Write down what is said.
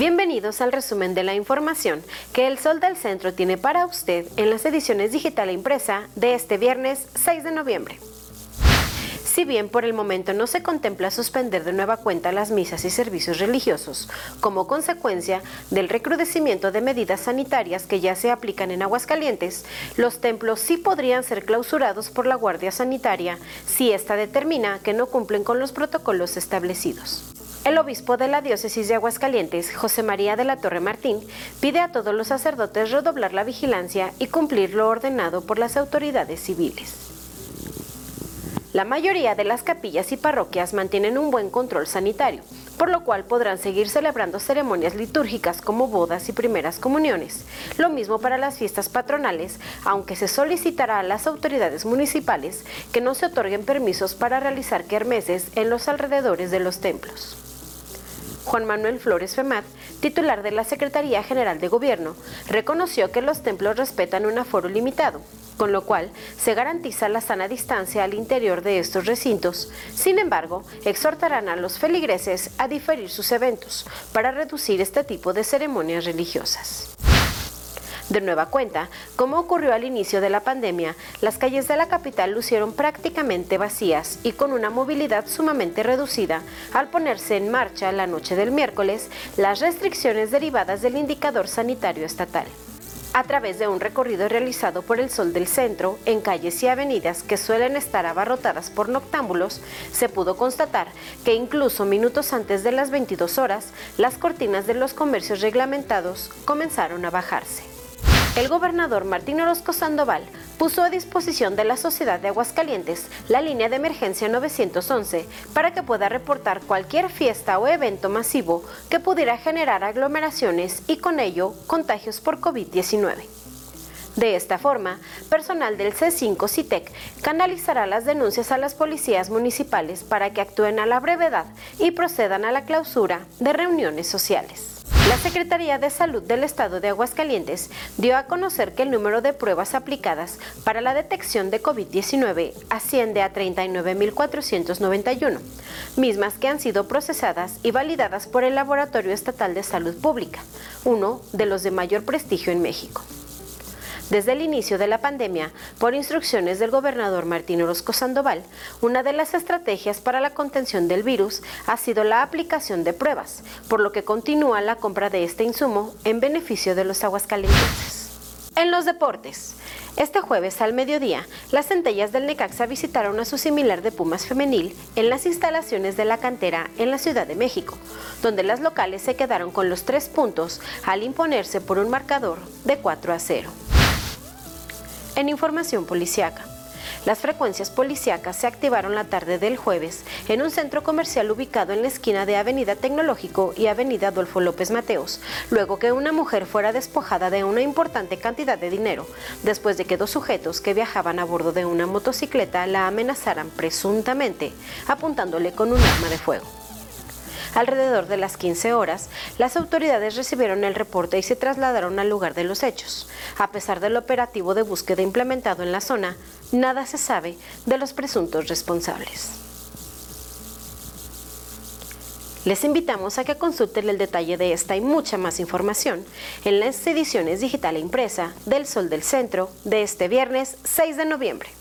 Bienvenidos al resumen de la información que El Sol del Centro tiene para usted en las ediciones digital e impresa de este viernes 6 de noviembre. Si bien por el momento no se contempla suspender de nueva cuenta las misas y servicios religiosos, como consecuencia del recrudecimiento de medidas sanitarias que ya se aplican en Aguascalientes, los templos sí podrían ser clausurados por la Guardia Sanitaria si ésta determina que no cumplen con los protocolos establecidos. El obispo de la diócesis de Aguascalientes, José María de la Torre Martín, pide a todos los sacerdotes redoblar la vigilancia y cumplir lo ordenado por las autoridades civiles. La mayoría de las capillas y parroquias mantienen un buen control sanitario, por lo cual podrán seguir celebrando ceremonias litúrgicas como bodas y primeras comuniones. Lo mismo para las fiestas patronales, aunque se solicitará a las autoridades municipales que no se otorguen permisos para realizar kermeses en los alrededores de los templos. Juan Manuel Flores Femat, titular de la Secretaría General de Gobierno, reconoció que los templos respetan un aforo limitado, con lo cual se garantiza la sana distancia al interior de estos recintos. Sin embargo, exhortarán a los feligreses a diferir sus eventos para reducir este tipo de ceremonias religiosas. De nueva cuenta, como ocurrió al inicio de la pandemia, las calles de la capital lucieron prácticamente vacías y con una movilidad sumamente reducida al ponerse en marcha la noche del miércoles las restricciones derivadas del indicador sanitario estatal a través de un recorrido realizado por el Sol del Centro en calles y avenidas que suelen estar abarrotadas por noctámbulos, se pudo constatar que incluso minutos antes de las 22 horas, las cortinas de los comercios reglamentados comenzaron a bajarse. El gobernador Martín Orozco Sandoval puso a disposición de la sociedad de Aguascalientes la línea de emergencia 911 para que pueda reportar cualquier fiesta o evento masivo que pudiera generar aglomeraciones y con ello contagios por COVID-19. De esta forma, personal del C5 CITEC canalizará las denuncias a las policías municipales para que actúen a la brevedad y procedan a la clausura de reuniones sociales. La Secretaría de Salud del Estado de Aguascalientes dio a conocer que el número de pruebas aplicadas para la detección de COVID-19 asciende a 39.491, mismas que han sido procesadas y validadas por el Laboratorio Estatal de Salud Pública, uno de los de mayor prestigio en México. Desde el inicio de la pandemia, por instrucciones del gobernador Martín Orozco Sandoval, una de las estrategias para la contención del virus ha sido la aplicación de pruebas, por lo que continúa la compra de este insumo en beneficio de los aguascalientes. En los deportes, este jueves al mediodía, las centellas del Necaxa visitaron a su similar de Pumas femenil en las instalaciones de la cantera en la Ciudad de México, donde las locales se quedaron con los tres puntos al imponerse por un marcador de 4 a 0. En información policiaca. Las frecuencias policíacas se activaron la tarde del jueves en un centro comercial ubicado en la esquina de Avenida Tecnológico y Avenida Adolfo López Mateos, luego que una mujer fuera despojada de una importante cantidad de dinero, después de que dos sujetos que viajaban a bordo de una motocicleta la amenazaran presuntamente, apuntándole con un arma de fuego. Alrededor de las 15 horas, las autoridades recibieron el reporte y se trasladaron al lugar de los hechos. A pesar del operativo de búsqueda implementado en la zona, nada se sabe de los presuntos responsables. Les invitamos a que consulten el detalle de esta y mucha más información en las ediciones digital e impresa del Sol del Centro de este viernes 6 de noviembre.